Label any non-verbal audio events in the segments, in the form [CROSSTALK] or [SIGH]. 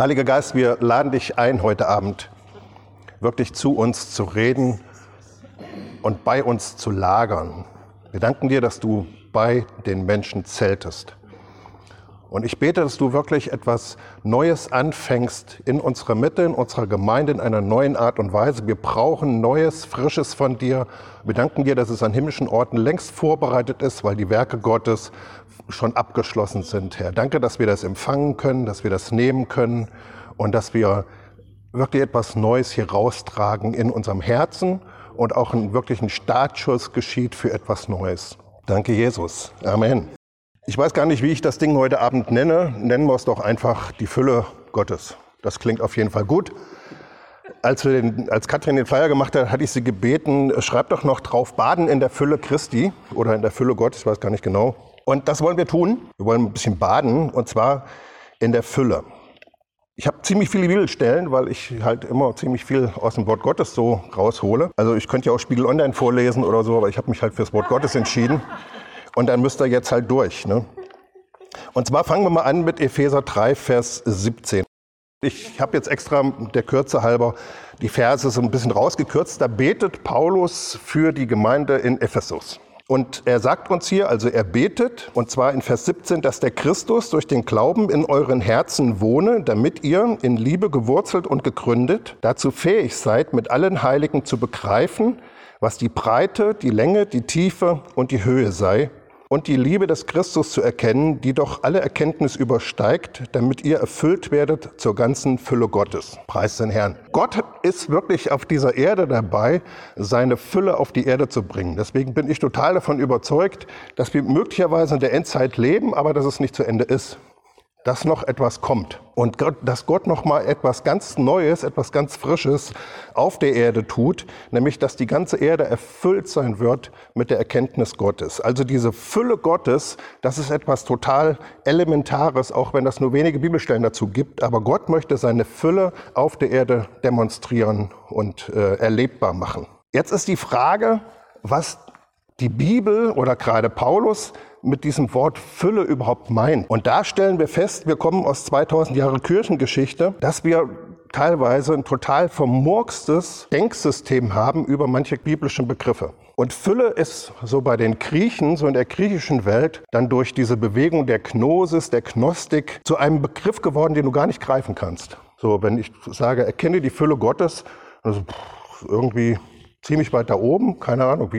Heiliger Geist, wir laden dich ein heute Abend, wirklich zu uns zu reden und bei uns zu lagern. Wir danken dir, dass du bei den Menschen zeltest. Und ich bete, dass du wirklich etwas Neues anfängst in unserer Mitte, in unserer Gemeinde, in einer neuen Art und Weise. Wir brauchen Neues, Frisches von dir. Wir danken dir, dass es an himmlischen Orten längst vorbereitet ist, weil die Werke Gottes schon abgeschlossen sind, Herr. Danke, dass wir das empfangen können, dass wir das nehmen können und dass wir wirklich etwas Neues hier raustragen in unserem Herzen und auch ein wirklichen Startschuss geschieht für etwas Neues. Danke, Jesus. Amen. Ich weiß gar nicht, wie ich das Ding heute Abend nenne. Nennen wir es doch einfach die Fülle Gottes. Das klingt auf jeden Fall gut. Als, wir den, als Katrin den Flyer gemacht hat, hatte ich sie gebeten, schreib doch noch drauf, baden in der Fülle Christi oder in der Fülle Gottes, ich weiß gar nicht genau. Und das wollen wir tun. Wir wollen ein bisschen baden und zwar in der Fülle. Ich habe ziemlich viele Bibelstellen, weil ich halt immer ziemlich viel aus dem Wort Gottes so raushole. Also ich könnte ja auch Spiegel Online vorlesen oder so, aber ich habe mich halt fürs Wort Gottes entschieden. Und dann müsst ihr jetzt halt durch. Ne? Und zwar fangen wir mal an mit Epheser 3, Vers 17. Ich habe jetzt extra der Kürze halber die Verse so ein bisschen rausgekürzt. Da betet Paulus für die Gemeinde in Ephesus. Und er sagt uns hier, also er betet, und zwar in Vers 17, dass der Christus durch den Glauben in euren Herzen wohne, damit ihr in Liebe gewurzelt und gegründet dazu fähig seid, mit allen Heiligen zu begreifen, was die Breite, die Länge, die Tiefe und die Höhe sei und die Liebe des Christus zu erkennen, die doch alle Erkenntnis übersteigt, damit ihr erfüllt werdet zur ganzen Fülle Gottes. Preis den Herrn. Gott ist wirklich auf dieser Erde dabei, seine Fülle auf die Erde zu bringen. Deswegen bin ich total davon überzeugt, dass wir möglicherweise in der Endzeit leben, aber dass es nicht zu Ende ist dass noch etwas kommt und Gott, dass Gott noch mal etwas ganz Neues, etwas ganz Frisches auf der Erde tut, nämlich dass die ganze Erde erfüllt sein wird mit der Erkenntnis Gottes. Also diese Fülle Gottes, das ist etwas total Elementares, auch wenn das nur wenige Bibelstellen dazu gibt. Aber Gott möchte seine Fülle auf der Erde demonstrieren und äh, erlebbar machen. Jetzt ist die Frage, was die Bibel oder gerade Paulus mit diesem Wort Fülle überhaupt meint. Und da stellen wir fest, wir kommen aus 2000 Jahre Kirchengeschichte, dass wir teilweise ein total vermurkstes Denksystem haben über manche biblischen Begriffe. Und Fülle ist so bei den Griechen, so in der griechischen Welt, dann durch diese Bewegung der Gnosis, der Gnostik, zu einem Begriff geworden, den du gar nicht greifen kannst. So, wenn ich sage, erkenne die Fülle Gottes, also irgendwie ziemlich weit da oben, keine Ahnung.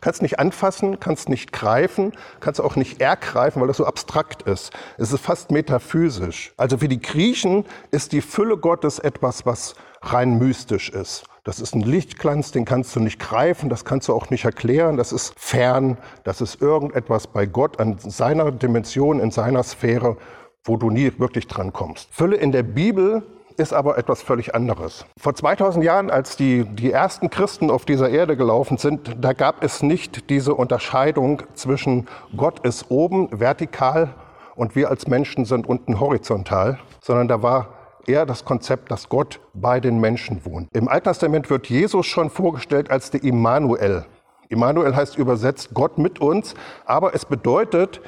Kannst nicht anfassen, kannst nicht greifen, kannst auch nicht ergreifen, weil das so abstrakt ist. Es ist fast metaphysisch. Also für die Griechen ist die Fülle Gottes etwas, was rein mystisch ist. Das ist ein Lichtglanz, den kannst du nicht greifen, das kannst du auch nicht erklären, das ist fern, das ist irgendetwas bei Gott an seiner Dimension, in seiner Sphäre, wo du nie wirklich dran kommst. Fülle in der Bibel ist aber etwas völlig anderes. Vor 2000 Jahren, als die, die ersten Christen auf dieser Erde gelaufen sind, da gab es nicht diese Unterscheidung zwischen Gott ist oben vertikal und wir als Menschen sind unten horizontal, sondern da war eher das Konzept, dass Gott bei den Menschen wohnt. Im Alten Testament wird Jesus schon vorgestellt als der Immanuel. Immanuel heißt übersetzt Gott mit uns, aber es bedeutet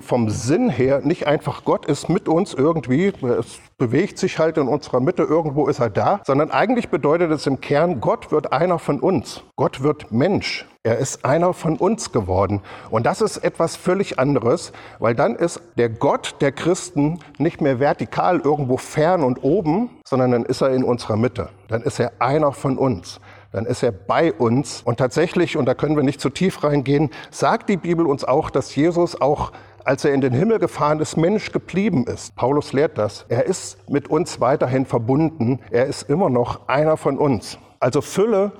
vom Sinn her nicht einfach Gott ist mit uns irgendwie, es bewegt sich halt in unserer Mitte, irgendwo ist er da, sondern eigentlich bedeutet es im Kern, Gott wird einer von uns. Gott wird Mensch. Er ist einer von uns geworden. Und das ist etwas völlig anderes, weil dann ist der Gott der Christen nicht mehr vertikal irgendwo fern und oben, sondern dann ist er in unserer Mitte. Dann ist er einer von uns dann ist er bei uns. Und tatsächlich, und da können wir nicht zu tief reingehen, sagt die Bibel uns auch, dass Jesus auch als er in den Himmel gefahren ist, Mensch geblieben ist. Paulus lehrt das. Er ist mit uns weiterhin verbunden. Er ist immer noch einer von uns. Also Fülle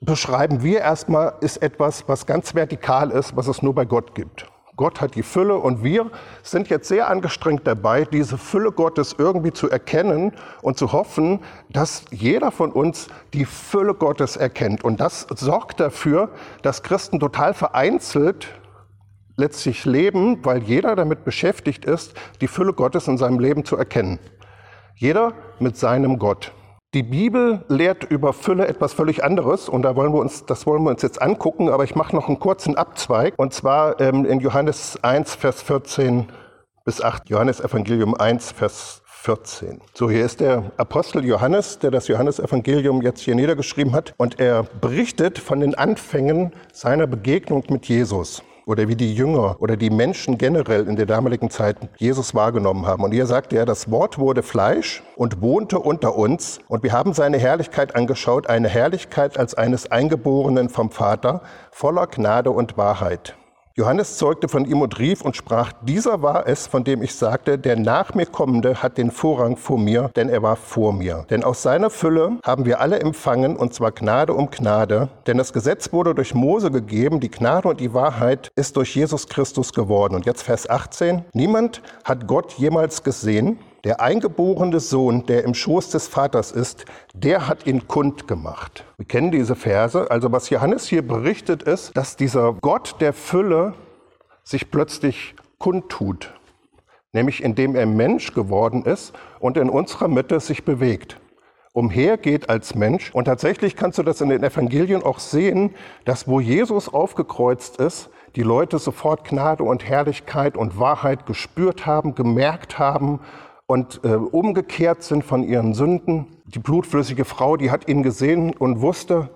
beschreiben wir erstmal, ist etwas, was ganz vertikal ist, was es nur bei Gott gibt. Gott hat die Fülle und wir sind jetzt sehr angestrengt dabei, diese Fülle Gottes irgendwie zu erkennen und zu hoffen, dass jeder von uns die Fülle Gottes erkennt. Und das sorgt dafür, dass Christen total vereinzelt letztlich leben, weil jeder damit beschäftigt ist, die Fülle Gottes in seinem Leben zu erkennen. Jeder mit seinem Gott. Die Bibel lehrt über Fülle etwas völlig anderes und da wollen wir uns, das wollen wir uns jetzt angucken, aber ich mache noch einen kurzen Abzweig und zwar ähm, in Johannes 1, Vers 14 bis 8, Johannes Evangelium 1, Vers 14. So, hier ist der Apostel Johannes, der das Johannesevangelium jetzt hier niedergeschrieben hat. Und er berichtet von den Anfängen seiner Begegnung mit Jesus oder wie die Jünger oder die Menschen generell in der damaligen Zeit Jesus wahrgenommen haben. Und hier sagt er, das Wort wurde Fleisch und wohnte unter uns und wir haben seine Herrlichkeit angeschaut, eine Herrlichkeit als eines Eingeborenen vom Vater, voller Gnade und Wahrheit. Johannes zeugte von ihm und rief und sprach, dieser war es, von dem ich sagte, der nach mir kommende hat den Vorrang vor mir, denn er war vor mir. Denn aus seiner Fülle haben wir alle empfangen, und zwar Gnade um Gnade. Denn das Gesetz wurde durch Mose gegeben, die Gnade und die Wahrheit ist durch Jesus Christus geworden. Und jetzt Vers 18. Niemand hat Gott jemals gesehen. Der eingeborene Sohn, der im Schoß des Vaters ist, der hat ihn kund gemacht. Wir kennen diese Verse. Also was Johannes hier berichtet ist, dass dieser Gott der Fülle sich plötzlich kundtut. Nämlich indem er Mensch geworden ist und in unserer Mitte sich bewegt umhergeht als Mensch. Und tatsächlich kannst du das in den Evangelien auch sehen, dass wo Jesus aufgekreuzt ist, die Leute sofort Gnade und Herrlichkeit und Wahrheit gespürt haben, gemerkt haben und äh, umgekehrt sind von ihren Sünden. Die blutflüssige Frau, die hat ihn gesehen und wusste,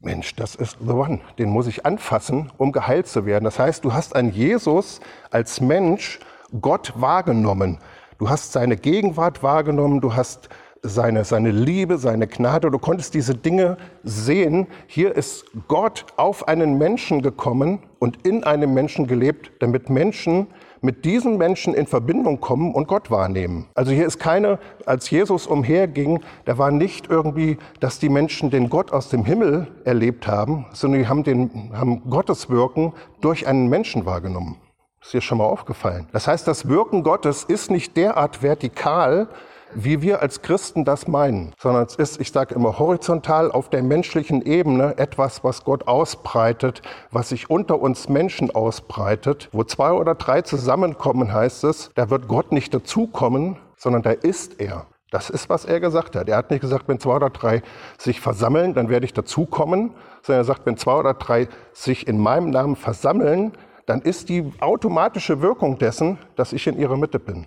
Mensch, das ist the one, den muss ich anfassen, um geheilt zu werden. Das heißt, du hast an Jesus als Mensch Gott wahrgenommen. Du hast seine Gegenwart wahrgenommen, du hast seine, seine Liebe, seine Gnade, du konntest diese Dinge sehen. Hier ist Gott auf einen Menschen gekommen und in einem Menschen gelebt, damit Menschen mit diesen Menschen in Verbindung kommen und Gott wahrnehmen. Also hier ist keine, als Jesus umherging, da war nicht irgendwie, dass die Menschen den Gott aus dem Himmel erlebt haben, sondern die haben, den, haben Gottes Wirken durch einen Menschen wahrgenommen. Ist dir schon mal aufgefallen. Das heißt, das Wirken Gottes ist nicht derart vertikal, wie wir als Christen das meinen, sondern es ist, ich sage immer, horizontal auf der menschlichen Ebene etwas, was Gott ausbreitet, was sich unter uns Menschen ausbreitet. Wo zwei oder drei zusammenkommen, heißt es, da wird Gott nicht dazukommen, sondern da ist er. Das ist, was er gesagt hat. Er hat nicht gesagt, wenn zwei oder drei sich versammeln, dann werde ich dazukommen, sondern er sagt, wenn zwei oder drei sich in meinem Namen versammeln, dann ist die automatische Wirkung dessen, dass ich in ihrer Mitte bin.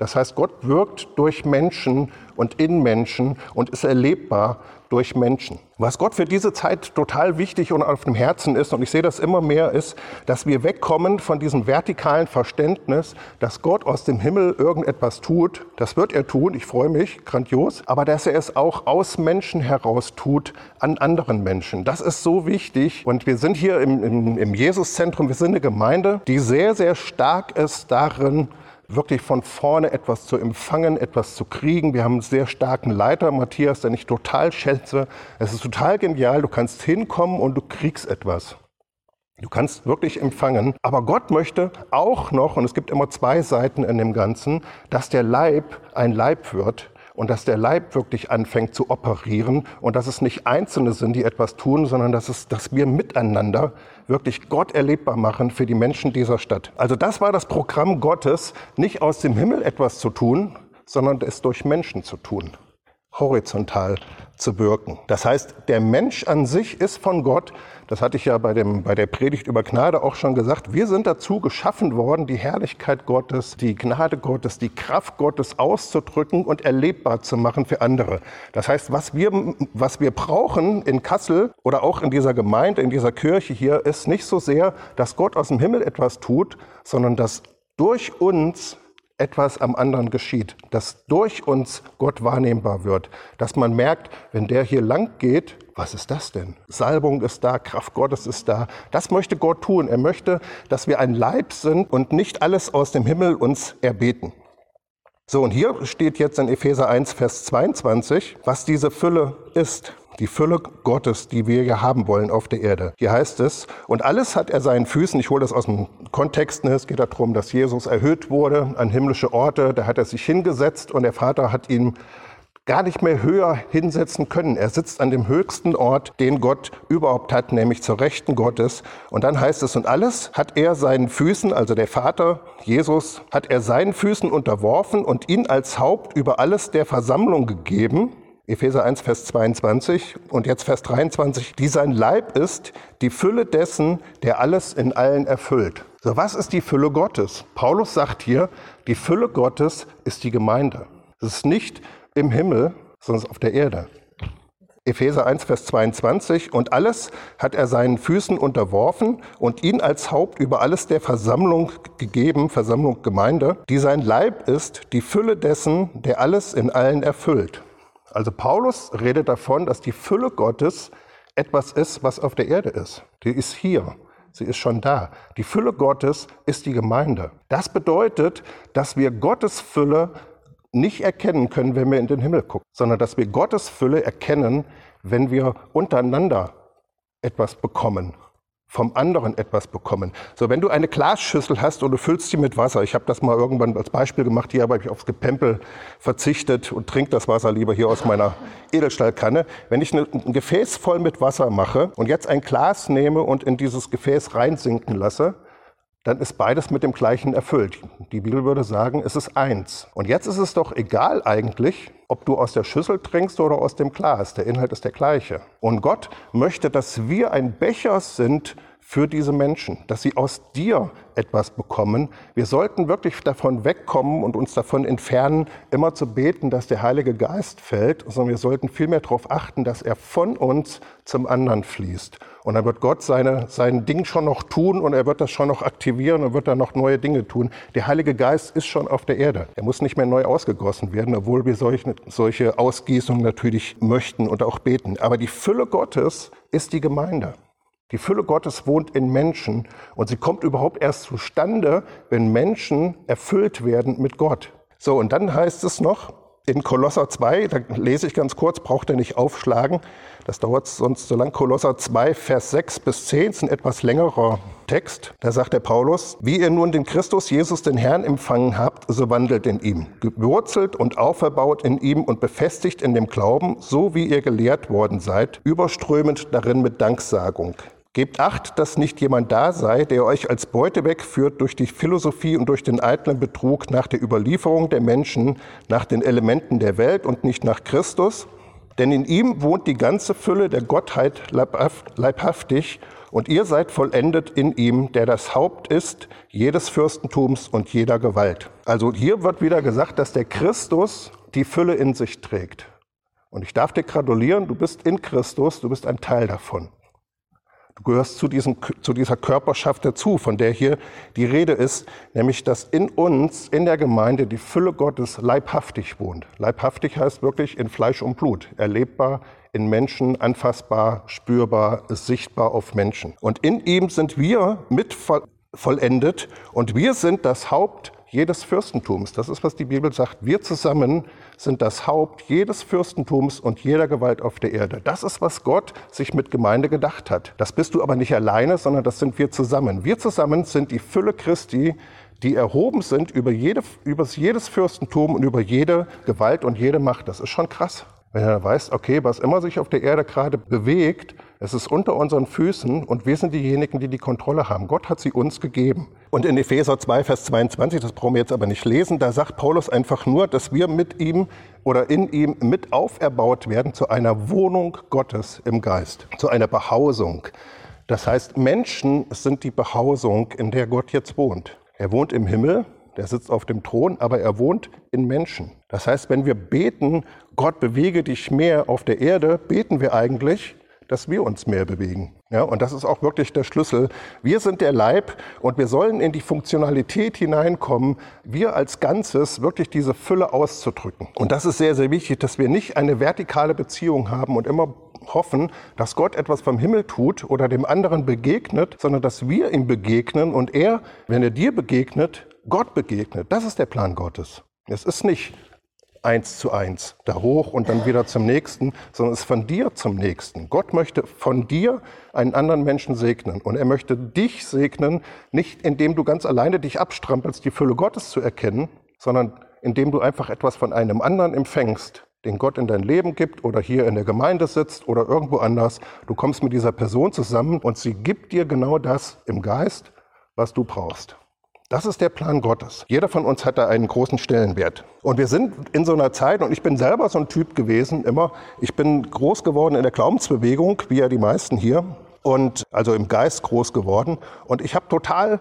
Das heißt, Gott wirkt durch Menschen und in Menschen und ist erlebbar durch Menschen. Was Gott für diese Zeit total wichtig und auf dem Herzen ist, und ich sehe das immer mehr, ist, dass wir wegkommen von diesem vertikalen Verständnis, dass Gott aus dem Himmel irgendetwas tut. Das wird er tun, ich freue mich, grandios, aber dass er es auch aus Menschen heraus tut, an anderen Menschen. Das ist so wichtig. Und wir sind hier im, im, im Jesuszentrum, wir sind eine Gemeinde, die sehr, sehr stark ist darin, wirklich von vorne etwas zu empfangen, etwas zu kriegen. Wir haben einen sehr starken Leiter, Matthias, den ich total schätze. Es ist total genial. Du kannst hinkommen und du kriegst etwas. Du kannst wirklich empfangen. Aber Gott möchte auch noch, und es gibt immer zwei Seiten in dem Ganzen, dass der Leib ein Leib wird und dass der Leib wirklich anfängt zu operieren und dass es nicht Einzelne sind, die etwas tun, sondern dass, es, dass wir miteinander wirklich Gott erlebbar machen für die Menschen dieser Stadt. Also das war das Programm Gottes, nicht aus dem Himmel etwas zu tun, sondern es durch Menschen zu tun, horizontal zu wirken. Das heißt, der Mensch an sich ist von Gott, das hatte ich ja bei, dem, bei der Predigt über Gnade auch schon gesagt, wir sind dazu geschaffen worden, die Herrlichkeit Gottes, die Gnade Gottes, die Kraft Gottes auszudrücken und erlebbar zu machen für andere. Das heißt, was wir, was wir brauchen in Kassel oder auch in dieser Gemeinde, in dieser Kirche hier, ist nicht so sehr, dass Gott aus dem Himmel etwas tut, sondern dass durch uns etwas am anderen geschieht, dass durch uns Gott wahrnehmbar wird, dass man merkt, wenn der hier lang geht, was ist das denn? Salbung ist da, Kraft Gottes ist da. Das möchte Gott tun. Er möchte, dass wir ein Leib sind und nicht alles aus dem Himmel uns erbeten. So, und hier steht jetzt in Epheser 1, Vers 22, was diese Fülle ist die Fülle Gottes, die wir ja haben wollen auf der Erde. Hier heißt es, und alles hat er seinen Füßen, ich hole das aus dem Kontext, ne, es geht darum, dass Jesus erhöht wurde an himmlische Orte, da hat er sich hingesetzt und der Vater hat ihn gar nicht mehr höher hinsetzen können. Er sitzt an dem höchsten Ort, den Gott überhaupt hat, nämlich zur Rechten Gottes. Und dann heißt es, und alles hat er seinen Füßen, also der Vater, Jesus, hat er seinen Füßen unterworfen und ihn als Haupt über alles der Versammlung gegeben. Epheser 1, Vers 22 und jetzt Vers 23, die sein Leib ist, die Fülle dessen, der alles in allen erfüllt. So, was ist die Fülle Gottes? Paulus sagt hier, die Fülle Gottes ist die Gemeinde. Es ist nicht im Himmel, sondern auf der Erde. Epheser 1, Vers 22, und alles hat er seinen Füßen unterworfen und ihn als Haupt über alles der Versammlung gegeben, Versammlung Gemeinde, die sein Leib ist, die Fülle dessen, der alles in allen erfüllt. Also Paulus redet davon, dass die Fülle Gottes etwas ist, was auf der Erde ist. Die ist hier. Sie ist schon da. Die Fülle Gottes ist die Gemeinde. Das bedeutet, dass wir Gottes Fülle nicht erkennen können, wenn wir in den Himmel gucken, sondern dass wir Gottes Fülle erkennen, wenn wir untereinander etwas bekommen, vom anderen etwas bekommen. So, wenn du eine Glasschüssel hast und du füllst sie mit Wasser, ich habe das mal irgendwann als Beispiel gemacht, hier habe ich aufs Gepempel verzichtet und trinke das Wasser lieber hier aus meiner Edelstahlkanne. Wenn ich ein Gefäß voll mit Wasser mache und jetzt ein Glas nehme und in dieses Gefäß reinsinken lasse, dann ist beides mit dem gleichen erfüllt. Die Bibel würde sagen, es ist eins. Und jetzt ist es doch egal eigentlich, ob du aus der Schüssel trinkst oder aus dem Glas. Der Inhalt ist der gleiche. Und Gott möchte, dass wir ein Becher sind für diese Menschen, dass sie aus dir etwas bekommen. Wir sollten wirklich davon wegkommen und uns davon entfernen, immer zu beten, dass der Heilige Geist fällt, sondern wir sollten vielmehr darauf achten, dass er von uns zum anderen fließt. Und dann wird Gott seine, sein Ding schon noch tun und er wird das schon noch aktivieren und wird dann noch neue Dinge tun. Der Heilige Geist ist schon auf der Erde. Er muss nicht mehr neu ausgegossen werden, obwohl wir solche, solche Ausgießungen natürlich möchten und auch beten. Aber die Fülle Gottes ist die Gemeinde. Die Fülle Gottes wohnt in Menschen und sie kommt überhaupt erst zustande, wenn Menschen erfüllt werden mit Gott. So, und dann heißt es noch in Kolosser 2, da lese ich ganz kurz, braucht ihr nicht aufschlagen, das dauert sonst so lang. Kolosser 2, Vers 6 bis 10 ist ein etwas längerer Text. Da sagt der Paulus, wie ihr nun den Christus Jesus, den Herrn, empfangen habt, so wandelt in ihm, gewurzelt und auferbaut in ihm und befestigt in dem Glauben, so wie ihr gelehrt worden seid, überströmend darin mit Danksagung. Gebt acht, dass nicht jemand da sei, der euch als Beute wegführt durch die Philosophie und durch den eitlen Betrug nach der Überlieferung der Menschen, nach den Elementen der Welt und nicht nach Christus. Denn in ihm wohnt die ganze Fülle der Gottheit leibhaftig und ihr seid vollendet in ihm, der das Haupt ist jedes Fürstentums und jeder Gewalt. Also hier wird wieder gesagt, dass der Christus die Fülle in sich trägt. Und ich darf dir gratulieren, du bist in Christus, du bist ein Teil davon. Du gehörst zu, diesem, zu dieser Körperschaft dazu, von der hier die Rede ist, nämlich dass in uns, in der Gemeinde, die Fülle Gottes leibhaftig wohnt. Leibhaftig heißt wirklich in Fleisch und Blut, erlebbar in Menschen, anfassbar, spürbar, sichtbar auf Menschen. Und in ihm sind wir mit vollendet und wir sind das Haupt jedes Fürstentums. Das ist, was die Bibel sagt. Wir zusammen sind das Haupt jedes Fürstentums und jeder Gewalt auf der Erde. Das ist, was Gott sich mit Gemeinde gedacht hat. Das bist du aber nicht alleine, sondern das sind wir zusammen. Wir zusammen sind die Fülle Christi, die erhoben sind über, jede, über jedes Fürstentum und über jede Gewalt und jede Macht. Das ist schon krass. Wenn er weiß, okay, was immer sich auf der Erde gerade bewegt, es ist unter unseren Füßen und wir sind diejenigen, die die Kontrolle haben. Gott hat sie uns gegeben. Und in Epheser 2, Vers 22, das brauchen wir jetzt aber nicht lesen, da sagt Paulus einfach nur, dass wir mit ihm oder in ihm mit auferbaut werden zu einer Wohnung Gottes im Geist, zu einer Behausung. Das heißt, Menschen sind die Behausung, in der Gott jetzt wohnt. Er wohnt im Himmel, der sitzt auf dem Thron, aber er wohnt in Menschen. Das heißt, wenn wir beten, Gott bewege dich mehr auf der Erde, beten wir eigentlich, dass wir uns mehr bewegen. Ja, und das ist auch wirklich der Schlüssel. Wir sind der Leib und wir sollen in die Funktionalität hineinkommen, wir als Ganzes wirklich diese Fülle auszudrücken. Und das ist sehr, sehr wichtig, dass wir nicht eine vertikale Beziehung haben und immer hoffen, dass Gott etwas vom Himmel tut oder dem anderen begegnet, sondern dass wir ihm begegnen und er, wenn er dir begegnet, Gott begegnet. Das ist der Plan Gottes. Es ist nicht eins zu eins da hoch und dann wieder zum nächsten, sondern es ist von dir zum nächsten. Gott möchte von dir einen anderen Menschen segnen und er möchte dich segnen, nicht indem du ganz alleine dich abstrampelst, die Fülle Gottes zu erkennen, sondern indem du einfach etwas von einem anderen empfängst, den Gott in dein Leben gibt oder hier in der Gemeinde sitzt oder irgendwo anders. Du kommst mit dieser Person zusammen und sie gibt dir genau das im Geist, was du brauchst. Das ist der Plan Gottes. Jeder von uns hat da einen großen Stellenwert. Und wir sind in so einer Zeit, und ich bin selber so ein Typ gewesen, immer, ich bin groß geworden in der Glaubensbewegung, wie ja die meisten hier, und also im Geist groß geworden. Und ich habe total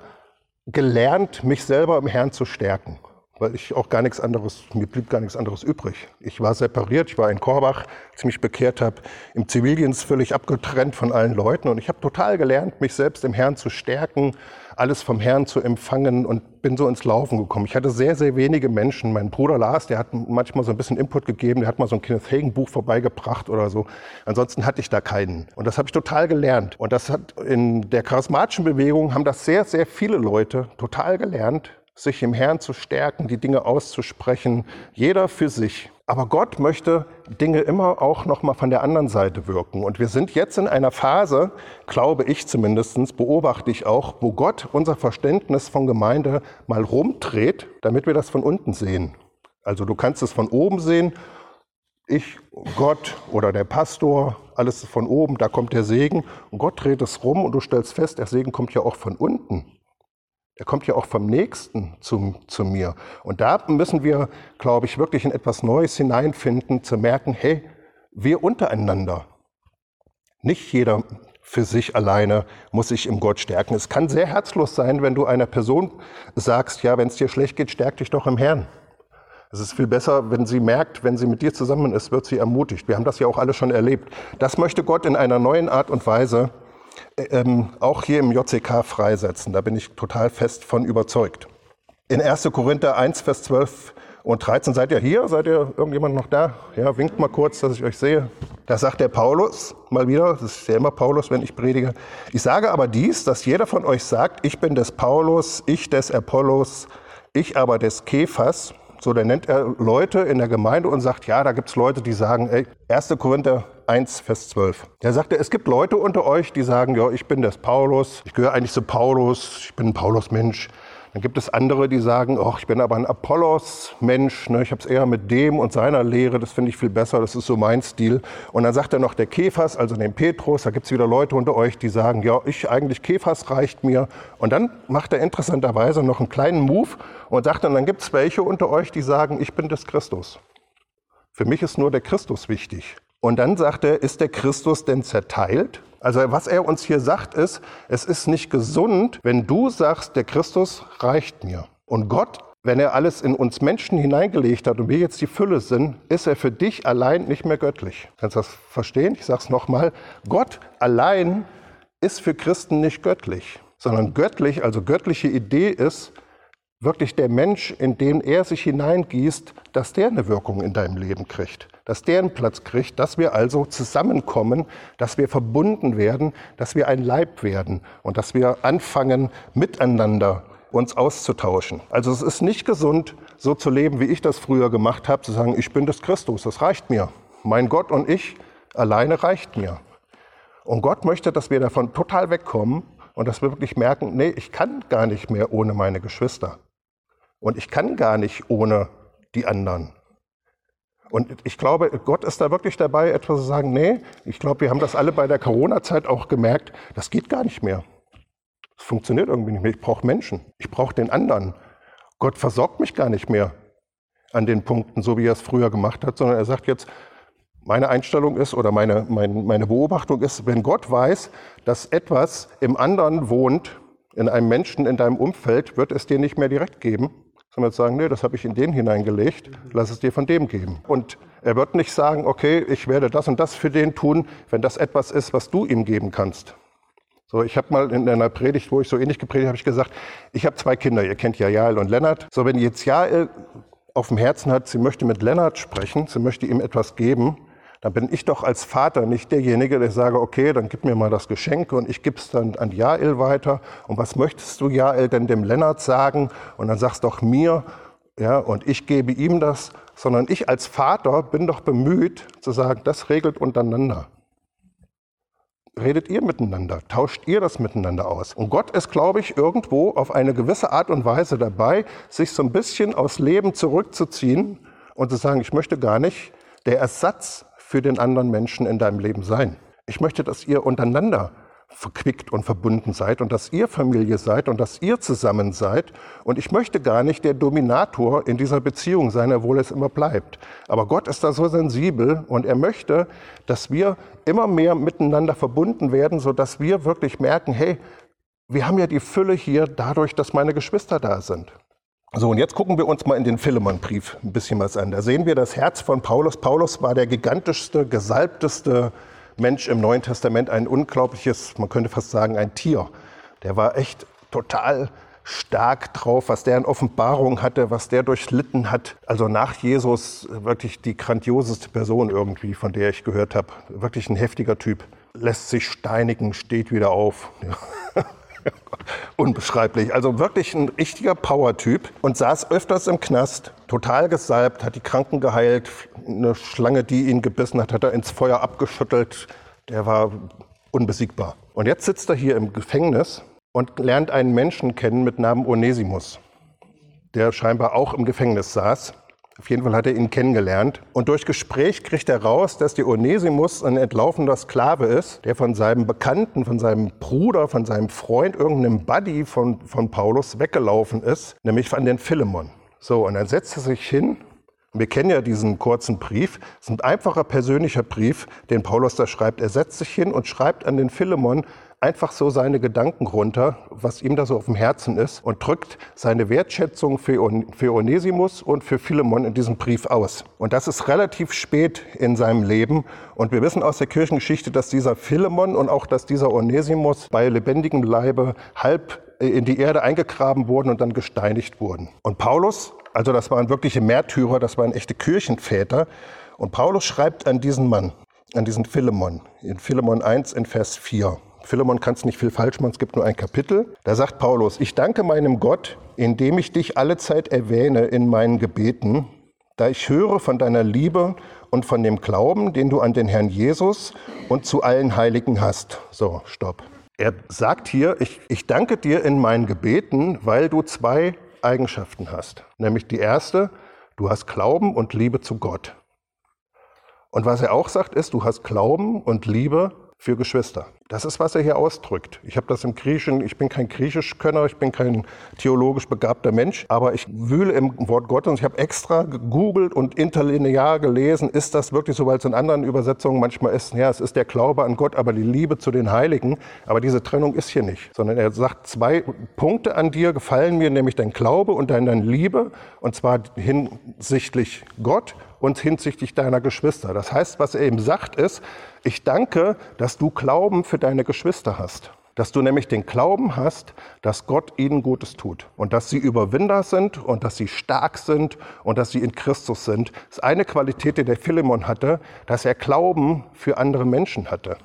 gelernt, mich selber im Herrn zu stärken weil ich auch gar nichts anderes, mir blieb gar nichts anderes übrig. Ich war separiert, ich war in Korbach, als ich mich bekehrt habe, im Zivildienst völlig abgetrennt von allen Leuten und ich habe total gelernt, mich selbst im Herrn zu stärken, alles vom Herrn zu empfangen und bin so ins Laufen gekommen. Ich hatte sehr, sehr wenige Menschen. Mein Bruder Lars, der hat manchmal so ein bisschen Input gegeben, der hat mal so ein Kenneth Hagen Buch vorbeigebracht oder so. Ansonsten hatte ich da keinen. Und das habe ich total gelernt. Und das hat in der charismatischen Bewegung haben das sehr, sehr viele Leute total gelernt, sich im Herrn zu stärken, die Dinge auszusprechen, jeder für sich. Aber Gott möchte Dinge immer auch noch mal von der anderen Seite wirken. Und wir sind jetzt in einer Phase, glaube ich zumindest, beobachte ich auch, wo Gott unser Verständnis von Gemeinde mal rumdreht, damit wir das von unten sehen. Also du kannst es von oben sehen, ich, Gott oder der Pastor, alles von oben, da kommt der Segen. Und Gott dreht es rum und du stellst fest, der Segen kommt ja auch von unten. Er kommt ja auch vom Nächsten zu, zu mir. Und da müssen wir, glaube ich, wirklich in etwas Neues hineinfinden, zu merken, hey, wir untereinander, nicht jeder für sich alleine muss sich im Gott stärken. Es kann sehr herzlos sein, wenn du einer Person sagst, ja, wenn es dir schlecht geht, stärk dich doch im Herrn. Es ist viel besser, wenn sie merkt, wenn sie mit dir zusammen ist, wird sie ermutigt. Wir haben das ja auch alle schon erlebt. Das möchte Gott in einer neuen Art und Weise ähm, auch hier im JCK freisetzen. Da bin ich total fest von überzeugt. In 1. Korinther 1, Vers 12 und 13 seid ihr hier? Seid ihr irgendjemand noch da? Ja, winkt mal kurz, dass ich euch sehe. Da sagt der Paulus mal wieder, das ist ja immer Paulus, wenn ich predige. Ich sage aber dies, dass jeder von euch sagt, ich bin des Paulus, ich des Apollos, ich aber des Kephas. So, dann nennt er Leute in der Gemeinde und sagt, ja, da gibt es Leute, die sagen, ey, 1. Korinther 1, Vers 12. Er sagte, es gibt Leute unter euch, die sagen, ja, ich bin des Paulus, ich gehöre eigentlich zu Paulus, ich bin ein Paulus-Mensch. Dann gibt es andere, die sagen, oh, ich bin aber ein Apollos-Mensch, ne, ich habe es eher mit dem und seiner Lehre, das finde ich viel besser, das ist so mein Stil. Und dann sagt er noch der Kephas, also den Petrus, da gibt es wieder Leute unter euch, die sagen, ja, ich eigentlich Kephas reicht mir. Und dann macht er interessanterweise noch einen kleinen Move und sagt dann, dann gibt es welche unter euch, die sagen, ich bin des Christus. Für mich ist nur der Christus wichtig. Und dann sagt er, ist der Christus denn zerteilt? Also was er uns hier sagt ist, es ist nicht gesund, wenn du sagst, der Christus reicht mir. Und Gott, wenn er alles in uns Menschen hineingelegt hat und wir jetzt die Fülle sind, ist er für dich allein nicht mehr göttlich. Kannst du das verstehen? Ich sage es nochmal. Gott allein ist für Christen nicht göttlich, sondern göttlich, also göttliche Idee ist, wirklich der Mensch, in den er sich hineingießt, dass der eine Wirkung in deinem Leben kriegt, dass der einen Platz kriegt, dass wir also zusammenkommen, dass wir verbunden werden, dass wir ein Leib werden und dass wir anfangen, miteinander uns auszutauschen. Also es ist nicht gesund, so zu leben, wie ich das früher gemacht habe, zu sagen, ich bin des Christus, das reicht mir. Mein Gott und ich alleine reicht mir. Und Gott möchte, dass wir davon total wegkommen und dass wir wirklich merken, nee, ich kann gar nicht mehr ohne meine Geschwister. Und ich kann gar nicht ohne die anderen. Und ich glaube, Gott ist da wirklich dabei, etwas zu sagen, nee, ich glaube, wir haben das alle bei der Corona-Zeit auch gemerkt, das geht gar nicht mehr. Es funktioniert irgendwie nicht mehr. Ich brauche Menschen. Ich brauche den anderen. Gott versorgt mich gar nicht mehr an den Punkten, so wie er es früher gemacht hat, sondern er sagt jetzt, meine Einstellung ist oder meine, meine, meine Beobachtung ist, wenn Gott weiß, dass etwas im anderen wohnt, in einem Menschen in deinem Umfeld, wird es dir nicht mehr direkt geben, sondern sagen, nee, das habe ich in den hineingelegt, lass es dir von dem geben. Und er wird nicht sagen, okay, ich werde das und das für den tun, wenn das etwas ist, was du ihm geben kannst. So, ich habe mal in einer Predigt, wo ich so ähnlich gepredigt habe, ich gesagt, ich habe zwei Kinder, ihr kennt ja Jael und Lennart. So, wenn jetzt Jael auf dem Herzen hat, sie möchte mit Lennart sprechen, sie möchte ihm etwas geben, dann bin ich doch als Vater nicht derjenige, der sage, okay, dann gib mir mal das Geschenk und ich gebe es dann an Jael weiter. Und was möchtest du, Jael, denn dem Lennart sagen? Und dann sagst doch mir, ja, und ich gebe ihm das, sondern ich als Vater bin doch bemüht zu sagen, das regelt untereinander. Redet ihr miteinander, tauscht ihr das miteinander aus. Und Gott ist, glaube ich, irgendwo auf eine gewisse Art und Weise dabei, sich so ein bisschen aus Leben zurückzuziehen und zu sagen, ich möchte gar nicht der Ersatz für den anderen Menschen in deinem Leben sein. Ich möchte, dass ihr untereinander verquickt und verbunden seid und dass ihr Familie seid und dass ihr zusammen seid. Und ich möchte gar nicht der Dominator in dieser Beziehung sein, obwohl es immer bleibt. Aber Gott ist da so sensibel und er möchte, dass wir immer mehr miteinander verbunden werden, sodass wir wirklich merken, hey, wir haben ja die Fülle hier dadurch, dass meine Geschwister da sind. So, und jetzt gucken wir uns mal in den Philemonbrief ein bisschen was an. Da sehen wir das Herz von Paulus. Paulus war der gigantischste, gesalbteste Mensch im Neuen Testament, ein unglaubliches, man könnte fast sagen, ein Tier. Der war echt total stark drauf, was der in Offenbarung hatte, was der durchlitten hat. Also nach Jesus wirklich die grandioseste Person irgendwie, von der ich gehört habe. Wirklich ein heftiger Typ. Lässt sich steinigen, steht wieder auf. Ja. Unbeschreiblich. Also wirklich ein richtiger Power-Typ und saß öfters im Knast, total gesalbt, hat die Kranken geheilt. Eine Schlange, die ihn gebissen hat, hat er ins Feuer abgeschüttelt. Der war unbesiegbar. Und jetzt sitzt er hier im Gefängnis und lernt einen Menschen kennen mit Namen Onesimus, der scheinbar auch im Gefängnis saß. Auf jeden Fall hat er ihn kennengelernt. Und durch Gespräch kriegt er raus, dass der Onesimus ein entlaufender Sklave ist, der von seinem Bekannten, von seinem Bruder, von seinem Freund, irgendeinem Buddy von, von Paulus weggelaufen ist, nämlich von den Philemon. So, und dann setzt er sich hin. Wir kennen ja diesen kurzen Brief. Es ist ein einfacher persönlicher Brief, den Paulus da schreibt. Er setzt sich hin und schreibt an den Philemon einfach so seine Gedanken runter, was ihm da so auf dem Herzen ist und drückt seine Wertschätzung für, für Onesimus und für Philemon in diesem Brief aus. Und das ist relativ spät in seinem Leben. Und wir wissen aus der Kirchengeschichte, dass dieser Philemon und auch dass dieser Onesimus bei lebendigem Leibe halb in die Erde eingegraben wurden und dann gesteinigt wurden. Und Paulus, also das waren wirkliche Märtyrer, das waren echte Kirchenväter. Und Paulus schreibt an diesen Mann, an diesen Philemon, in Philemon 1 in Vers 4. Philemon kann es nicht viel falsch machen, es gibt nur ein Kapitel. Da sagt Paulus, ich danke meinem Gott, indem ich dich alle Zeit erwähne in meinen Gebeten, da ich höre von deiner Liebe und von dem Glauben, den du an den Herrn Jesus und zu allen Heiligen hast. So, stopp. Er sagt hier, ich, ich danke dir in meinen Gebeten, weil du zwei Eigenschaften hast. Nämlich die erste, du hast Glauben und Liebe zu Gott. Und was er auch sagt, ist, du hast Glauben und Liebe für Geschwister. Das ist, was er hier ausdrückt. Ich habe das im Griechischen, ich bin kein Griechischkönner, ich bin kein theologisch begabter Mensch, aber ich wühle im Wort Gottes und ich habe extra gegoogelt und interlinear gelesen, ist das wirklich so, weil es in anderen Übersetzungen manchmal ist, ja, es ist der Glaube an Gott, aber die Liebe zu den Heiligen, aber diese Trennung ist hier nicht, sondern er sagt, zwei Punkte an dir gefallen mir, nämlich dein Glaube und deine Liebe, und zwar hinsichtlich Gott und hinsichtlich deiner Geschwister. Das heißt, was er eben sagt ist, ich danke, dass du Glauben für deine Geschwister hast. Dass du nämlich den Glauben hast, dass Gott ihnen Gutes tut und dass sie Überwinder sind und dass sie stark sind und dass sie in Christus sind. Das ist eine Qualität, die der Philemon hatte, dass er Glauben für andere Menschen hatte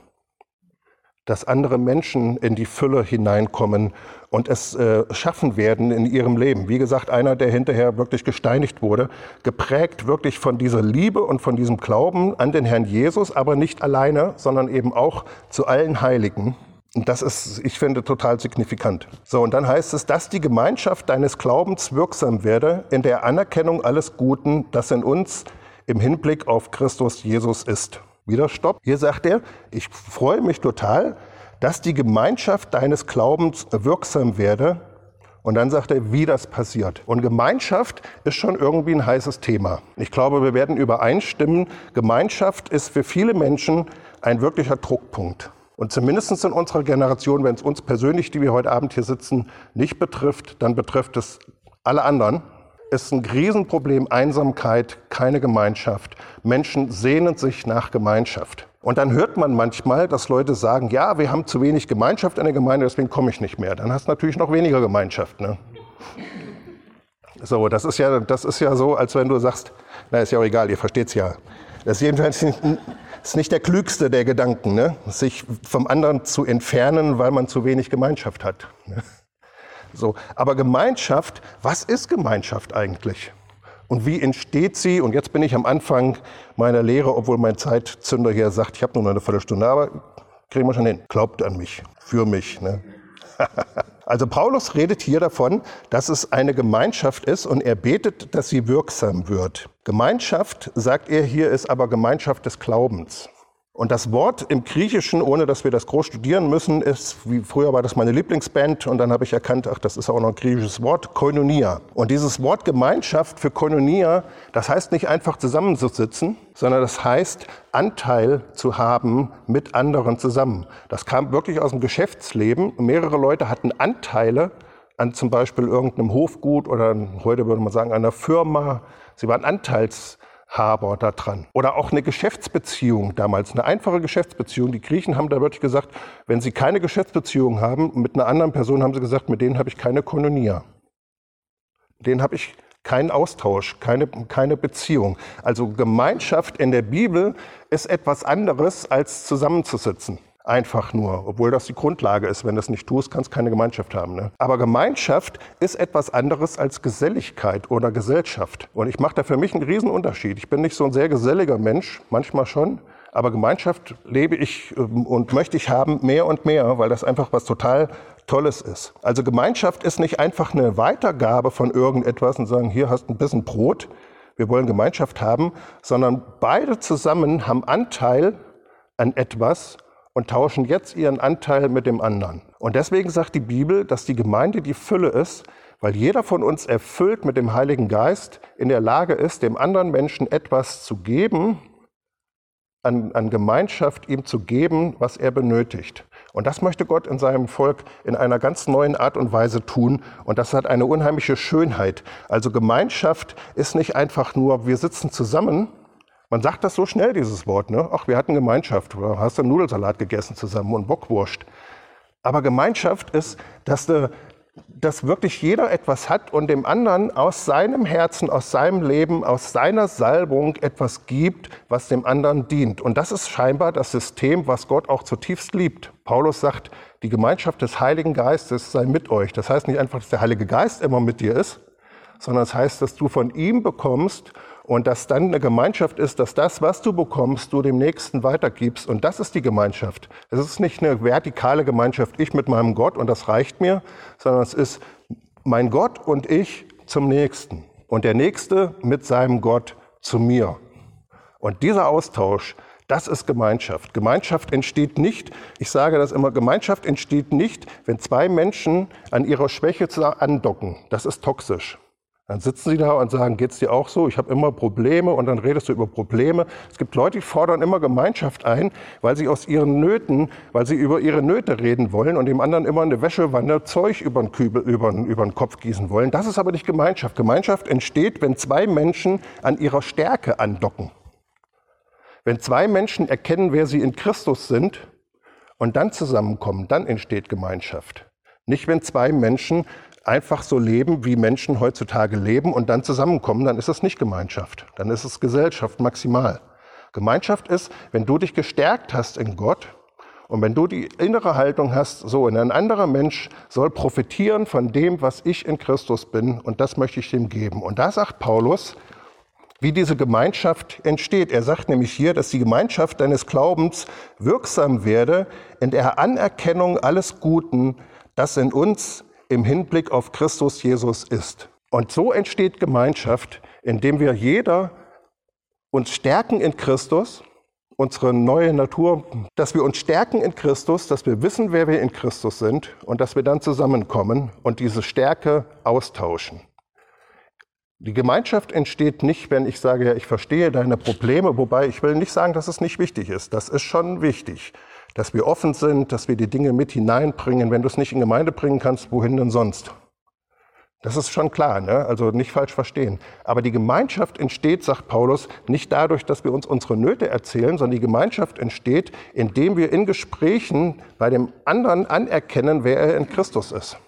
dass andere Menschen in die Fülle hineinkommen und es äh, schaffen werden in ihrem Leben. Wie gesagt, einer, der hinterher wirklich gesteinigt wurde, geprägt wirklich von dieser Liebe und von diesem Glauben an den Herrn Jesus, aber nicht alleine, sondern eben auch zu allen Heiligen. Und das ist, ich finde, total signifikant. So, und dann heißt es, dass die Gemeinschaft deines Glaubens wirksam werde in der Anerkennung alles Guten, das in uns im Hinblick auf Christus Jesus ist. Wieder Stopp. Hier sagt er, ich freue mich total, dass die Gemeinschaft deines Glaubens wirksam werde. Und dann sagt er, wie das passiert. Und Gemeinschaft ist schon irgendwie ein heißes Thema. Ich glaube, wir werden übereinstimmen, Gemeinschaft ist für viele Menschen ein wirklicher Druckpunkt. Und zumindest in unserer Generation, wenn es uns persönlich, die wir heute Abend hier sitzen, nicht betrifft, dann betrifft es alle anderen ist ein Riesenproblem Einsamkeit, keine Gemeinschaft. Menschen sehnen sich nach Gemeinschaft. Und dann hört man manchmal, dass Leute sagen, ja, wir haben zu wenig Gemeinschaft in der Gemeinde, deswegen komme ich nicht mehr. Dann hast du natürlich noch weniger Gemeinschaft. Ne? So, das ist, ja, das ist ja so, als wenn du sagst, na ist ja auch egal, ihr versteht es ja. Das ist jedenfalls nicht, ist nicht der klügste der Gedanken, ne? sich vom anderen zu entfernen, weil man zu wenig Gemeinschaft hat. Ne? So, aber Gemeinschaft, was ist Gemeinschaft eigentlich? Und wie entsteht sie? Und jetzt bin ich am Anfang meiner Lehre, obwohl mein Zeitzünder hier sagt, ich habe nur noch eine Viertelstunde, aber kriegen wir schon hin. Glaubt an mich, für mich. Ne? [LAUGHS] also Paulus redet hier davon, dass es eine Gemeinschaft ist und er betet, dass sie wirksam wird. Gemeinschaft, sagt er hier, ist aber Gemeinschaft des Glaubens. Und das Wort im Griechischen, ohne dass wir das groß studieren müssen, ist, wie früher war das meine Lieblingsband, und dann habe ich erkannt, ach, das ist auch noch ein griechisches Wort, Koinonia. Und dieses Wort Gemeinschaft für Koinonia, das heißt nicht einfach zusammenzusitzen, sondern das heißt Anteil zu haben mit anderen zusammen. Das kam wirklich aus dem Geschäftsleben. Mehrere Leute hatten Anteile an zum Beispiel irgendeinem Hofgut oder heute würde man sagen einer Firma. Sie waren Anteilshaber daran. Oder auch eine Geschäftsbeziehung damals, eine einfache Geschäftsbeziehung. Die Griechen haben da wirklich gesagt, wenn sie keine Geschäftsbeziehung haben mit einer anderen Person, haben sie gesagt, mit denen habe ich keine Kolonia. Denen habe ich keinen Austausch, keine, keine Beziehung. Also Gemeinschaft in der Bibel ist etwas anderes als zusammenzusitzen. Einfach nur, obwohl das die Grundlage ist. Wenn du es nicht tust, kannst keine Gemeinschaft haben. Ne? Aber Gemeinschaft ist etwas anderes als Geselligkeit oder Gesellschaft. Und ich mache da für mich einen Riesenunterschied. Ich bin nicht so ein sehr geselliger Mensch, manchmal schon. Aber Gemeinschaft lebe ich ähm, und möchte ich haben mehr und mehr, weil das einfach was total Tolles ist. Also Gemeinschaft ist nicht einfach eine Weitergabe von irgendetwas und sagen, hier hast ein bisschen Brot, wir wollen Gemeinschaft haben, sondern beide zusammen haben Anteil an etwas und tauschen jetzt ihren Anteil mit dem anderen. Und deswegen sagt die Bibel, dass die Gemeinde die Fülle ist, weil jeder von uns erfüllt mit dem Heiligen Geist in der Lage ist, dem anderen Menschen etwas zu geben, an, an Gemeinschaft ihm zu geben, was er benötigt. Und das möchte Gott in seinem Volk in einer ganz neuen Art und Weise tun. Und das hat eine unheimliche Schönheit. Also Gemeinschaft ist nicht einfach nur, wir sitzen zusammen. Man sagt das so schnell, dieses Wort. Ne? Ach, wir hatten Gemeinschaft. Oder hast du Nudelsalat gegessen zusammen und Bockwurst. Aber Gemeinschaft ist, dass du dass wirklich jeder etwas hat und dem anderen aus seinem Herzen, aus seinem Leben, aus seiner Salbung etwas gibt, was dem anderen dient. Und das ist scheinbar das System, was Gott auch zutiefst liebt. Paulus sagt, die Gemeinschaft des Heiligen Geistes sei mit euch. Das heißt nicht einfach, dass der Heilige Geist immer mit dir ist, sondern es das heißt, dass du von ihm bekommst und dass dann eine Gemeinschaft ist, dass das, was du bekommst, du dem Nächsten weitergibst. Und das ist die Gemeinschaft. Es ist nicht eine vertikale Gemeinschaft, ich mit meinem Gott und das reicht mir, sondern es ist mein Gott und ich zum Nächsten. Und der Nächste mit seinem Gott zu mir. Und dieser Austausch, das ist Gemeinschaft. Gemeinschaft entsteht nicht, ich sage das immer, Gemeinschaft entsteht nicht, wenn zwei Menschen an ihrer Schwäche andocken. Das ist toxisch. Dann sitzen sie da und sagen, geht's dir auch so? Ich habe immer Probleme und dann redest du über Probleme. Es gibt Leute, die fordern immer Gemeinschaft ein, weil sie aus ihren Nöten, weil sie über ihre Nöte reden wollen und dem anderen immer eine Wäschewanne Zeug über den, Kübel, über, über den Kopf gießen wollen. Das ist aber nicht Gemeinschaft. Gemeinschaft entsteht, wenn zwei Menschen an ihrer Stärke andocken. Wenn zwei Menschen erkennen, wer sie in Christus sind und dann zusammenkommen, dann entsteht Gemeinschaft. Nicht, wenn zwei Menschen einfach so leben, wie Menschen heutzutage leben und dann zusammenkommen, dann ist es nicht Gemeinschaft. Dann ist es Gesellschaft maximal. Gemeinschaft ist, wenn du dich gestärkt hast in Gott und wenn du die innere Haltung hast, so, ein anderer Mensch soll profitieren von dem, was ich in Christus bin und das möchte ich ihm geben. Und da sagt Paulus, wie diese Gemeinschaft entsteht. Er sagt nämlich hier, dass die Gemeinschaft deines Glaubens wirksam werde in der Anerkennung alles Guten, das in uns im Hinblick auf Christus Jesus ist. Und so entsteht Gemeinschaft, indem wir jeder uns stärken in Christus, unsere neue Natur, dass wir uns stärken in Christus, dass wir wissen, wer wir in Christus sind und dass wir dann zusammenkommen und diese Stärke austauschen. Die Gemeinschaft entsteht nicht, wenn ich sage, ja, ich verstehe deine Probleme, wobei ich will nicht sagen, dass es nicht wichtig ist. Das ist schon wichtig dass wir offen sind, dass wir die Dinge mit hineinbringen. Wenn du es nicht in Gemeinde bringen kannst, wohin denn sonst? Das ist schon klar, ne? also nicht falsch verstehen. Aber die Gemeinschaft entsteht, sagt Paulus, nicht dadurch, dass wir uns unsere Nöte erzählen, sondern die Gemeinschaft entsteht, indem wir in Gesprächen bei dem anderen anerkennen, wer er in Christus ist.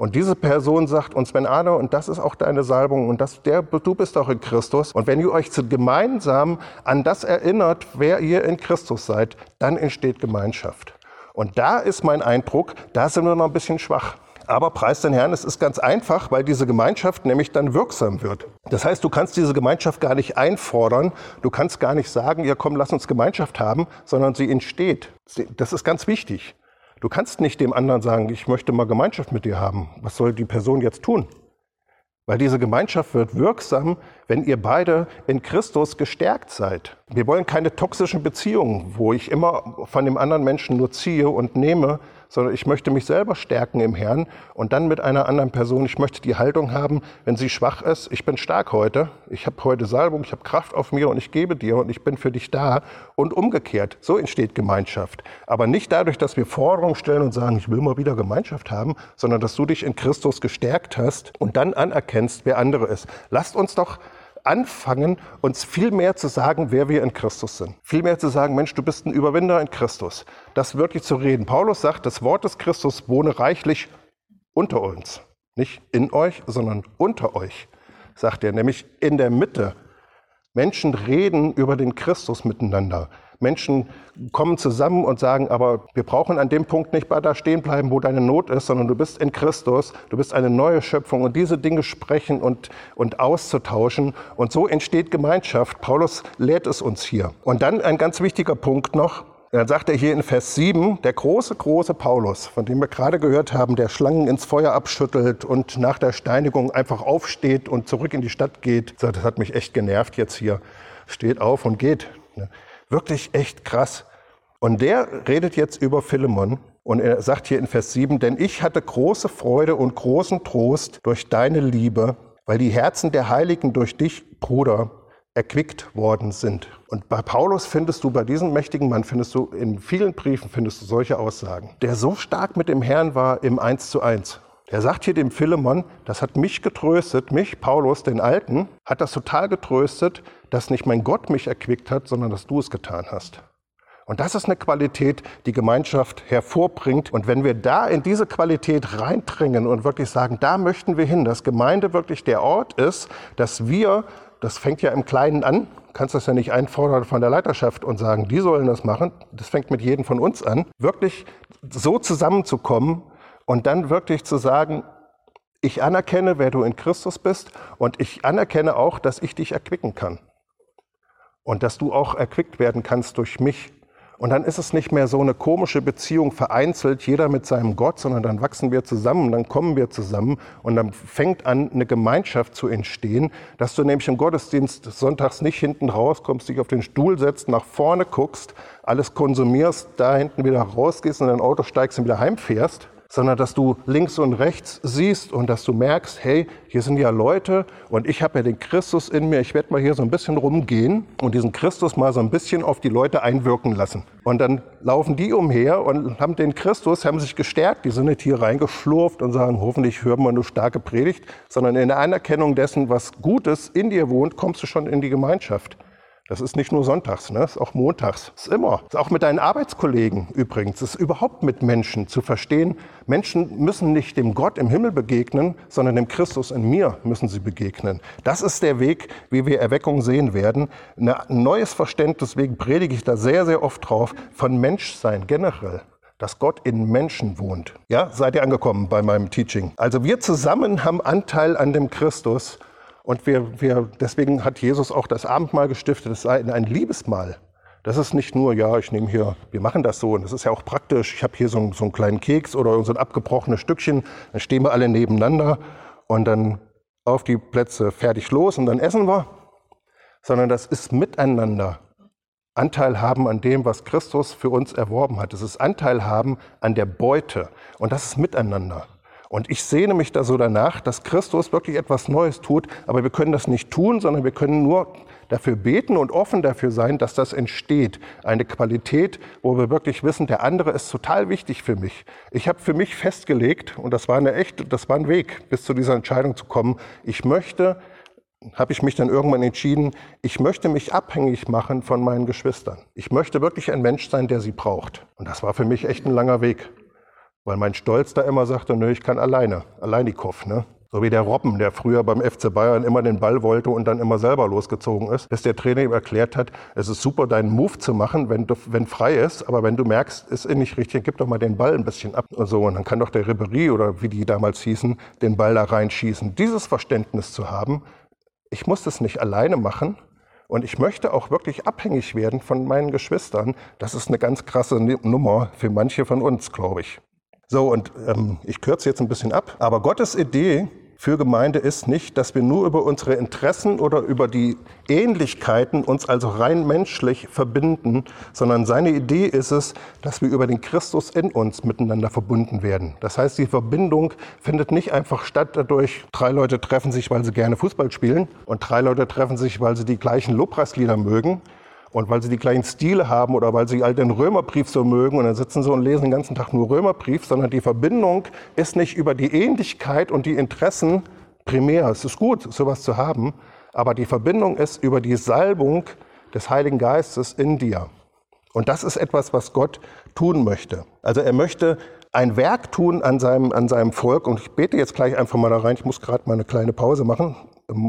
Und diese Person sagt uns, wenn Arno, und das ist auch deine Salbung, und das, der, du bist auch in Christus. Und wenn ihr euch gemeinsam an das erinnert, wer ihr in Christus seid, dann entsteht Gemeinschaft. Und da ist mein Eindruck, da sind wir noch ein bisschen schwach. Aber preis den Herrn, es ist ganz einfach, weil diese Gemeinschaft nämlich dann wirksam wird. Das heißt, du kannst diese Gemeinschaft gar nicht einfordern, du kannst gar nicht sagen, ja komm, lass uns Gemeinschaft haben, sondern sie entsteht. Das ist ganz wichtig. Du kannst nicht dem anderen sagen, ich möchte mal Gemeinschaft mit dir haben. Was soll die Person jetzt tun? Weil diese Gemeinschaft wird wirksam, wenn ihr beide in Christus gestärkt seid. Wir wollen keine toxischen Beziehungen, wo ich immer von dem anderen Menschen nur ziehe und nehme, sondern ich möchte mich selber stärken im Herrn und dann mit einer anderen Person. Ich möchte die Haltung haben, wenn sie schwach ist, ich bin stark heute, ich habe heute Salbung, ich habe Kraft auf mir und ich gebe dir und ich bin für dich da und umgekehrt. So entsteht Gemeinschaft. Aber nicht dadurch, dass wir Forderungen stellen und sagen, ich will mal wieder Gemeinschaft haben, sondern dass du dich in Christus gestärkt hast und dann anerkennst, wer andere ist. Lasst uns doch anfangen, uns viel mehr zu sagen, wer wir in Christus sind. Viel mehr zu sagen, Mensch, du bist ein Überwinder in Christus. Das wirklich zu reden. Paulus sagt, das Wort des Christus wohne reichlich unter uns. Nicht in euch, sondern unter euch, sagt er, nämlich in der Mitte. Menschen reden über den Christus miteinander. Menschen kommen zusammen und sagen, aber wir brauchen an dem Punkt nicht bei da stehen bleiben, wo deine Not ist, sondern du bist in Christus, du bist eine neue Schöpfung und diese Dinge sprechen und, und auszutauschen. Und so entsteht Gemeinschaft. Paulus lehrt es uns hier. Und dann ein ganz wichtiger Punkt noch, dann sagt er hier in Vers 7, der große, große Paulus, von dem wir gerade gehört haben, der Schlangen ins Feuer abschüttelt und nach der Steinigung einfach aufsteht und zurück in die Stadt geht. Das hat mich echt genervt jetzt hier. Steht auf und geht. Wirklich echt krass. Und der redet jetzt über Philemon und er sagt hier in Vers 7, denn ich hatte große Freude und großen Trost durch deine Liebe, weil die Herzen der Heiligen durch dich, Bruder, erquickt worden sind. Und bei Paulus findest du, bei diesem mächtigen Mann findest du, in vielen Briefen findest du solche Aussagen, der so stark mit dem Herrn war im Eins zu Eins. Er sagt hier dem Philemon, das hat mich getröstet, mich, Paulus, den Alten, hat das total getröstet, dass nicht mein Gott mich erquickt hat, sondern dass du es getan hast. Und das ist eine Qualität, die Gemeinschaft hervorbringt. Und wenn wir da in diese Qualität reindringen und wirklich sagen, da möchten wir hin, dass Gemeinde wirklich der Ort ist, dass wir, das fängt ja im Kleinen an, kannst das ja nicht einfordern von der Leiterschaft und sagen, die sollen das machen. Das fängt mit jedem von uns an. Wirklich so zusammenzukommen, und dann wirklich zu sagen, ich anerkenne, wer du in Christus bist und ich anerkenne auch, dass ich dich erquicken kann. Und dass du auch erquickt werden kannst durch mich. Und dann ist es nicht mehr so eine komische Beziehung vereinzelt, jeder mit seinem Gott, sondern dann wachsen wir zusammen, dann kommen wir zusammen und dann fängt an, eine Gemeinschaft zu entstehen, dass du nämlich im Gottesdienst sonntags nicht hinten rauskommst, dich auf den Stuhl setzt, nach vorne guckst, alles konsumierst, da hinten wieder rausgehst und in dein Auto steigst und wieder heimfährst, sondern dass du links und rechts siehst und dass du merkst, hey, hier sind ja Leute und ich habe ja den Christus in mir, ich werde mal hier so ein bisschen rumgehen und diesen Christus mal so ein bisschen auf die Leute einwirken lassen. Und dann laufen die umher und haben den Christus, haben sich gestärkt, die sind nicht hier reingeschlurft und sagen, hoffentlich hören wir eine starke Predigt, sondern in der Anerkennung dessen, was Gutes in dir wohnt, kommst du schon in die Gemeinschaft. Das ist nicht nur sonntags, ne? das ist auch montags. Das ist immer. Ist auch mit deinen Arbeitskollegen übrigens. Das ist überhaupt mit Menschen zu verstehen. Menschen müssen nicht dem Gott im Himmel begegnen, sondern dem Christus in mir müssen sie begegnen. Das ist der Weg, wie wir Erweckung sehen werden. Ein neues Verständnis, deswegen predige ich da sehr, sehr oft drauf, von Menschsein generell dass Gott in Menschen wohnt. Ja, seid ihr angekommen bei meinem Teaching? Also wir zusammen haben Anteil an dem Christus und wir, wir, deswegen hat Jesus auch das Abendmahl gestiftet, es sei ein Liebesmahl. Das ist nicht nur, ja, ich nehme hier, wir machen das so und das ist ja auch praktisch. Ich habe hier so, so einen kleinen Keks oder so ein abgebrochenes Stückchen, dann stehen wir alle nebeneinander und dann auf die Plätze fertig los und dann essen wir. Sondern das ist miteinander. Anteil haben an dem, was Christus für uns erworben hat. Es ist Anteil haben an der Beute und das ist miteinander. Und ich sehne mich da so danach, dass Christus wirklich etwas Neues tut, aber wir können das nicht tun, sondern wir können nur dafür beten und offen dafür sein, dass das entsteht. Eine Qualität, wo wir wirklich wissen, der andere ist total wichtig für mich. Ich habe für mich festgelegt, und das war eine echte, das war ein Weg, bis zu dieser Entscheidung zu kommen, ich möchte, habe ich mich dann irgendwann entschieden, ich möchte mich abhängig machen von meinen Geschwistern. Ich möchte wirklich ein Mensch sein, der sie braucht. Und das war für mich echt ein langer Weg. Weil mein Stolz da immer sagte, nö, ich kann alleine, Alleinikow, ne? So wie der Robben, der früher beim FC Bayern immer den Ball wollte und dann immer selber losgezogen ist, bis der Trainer ihm erklärt hat, es ist super, deinen Move zu machen, wenn, du, wenn frei ist, aber wenn du merkst, ist nicht richtig, gib doch mal den Ball ein bisschen ab und so. Und dann kann doch der Ribery oder wie die damals hießen, den Ball da reinschießen. Dieses Verständnis zu haben, ich muss das nicht alleine machen, und ich möchte auch wirklich abhängig werden von meinen Geschwistern. Das ist eine ganz krasse Nummer für manche von uns, glaube ich. So, und ähm, ich kürze jetzt ein bisschen ab, aber Gottes Idee für Gemeinde ist nicht, dass wir nur über unsere Interessen oder über die Ähnlichkeiten uns also rein menschlich verbinden, sondern seine Idee ist es, dass wir über den Christus in uns miteinander verbunden werden. Das heißt, die Verbindung findet nicht einfach statt dadurch, drei Leute treffen sich, weil sie gerne Fußball spielen und drei Leute treffen sich, weil sie die gleichen Lobpreislieder mögen, und weil sie die gleichen Stile haben oder weil sie all den Römerbrief so mögen und dann sitzen sie und lesen den ganzen Tag nur Römerbrief, sondern die Verbindung ist nicht über die Ähnlichkeit und die Interessen primär. Es ist gut, sowas zu haben, aber die Verbindung ist über die Salbung des Heiligen Geistes in dir. Und das ist etwas, was Gott tun möchte. Also er möchte ein Werk tun an seinem, an seinem Volk. Und ich bete jetzt gleich einfach mal da rein. Ich muss gerade mal eine kleine Pause machen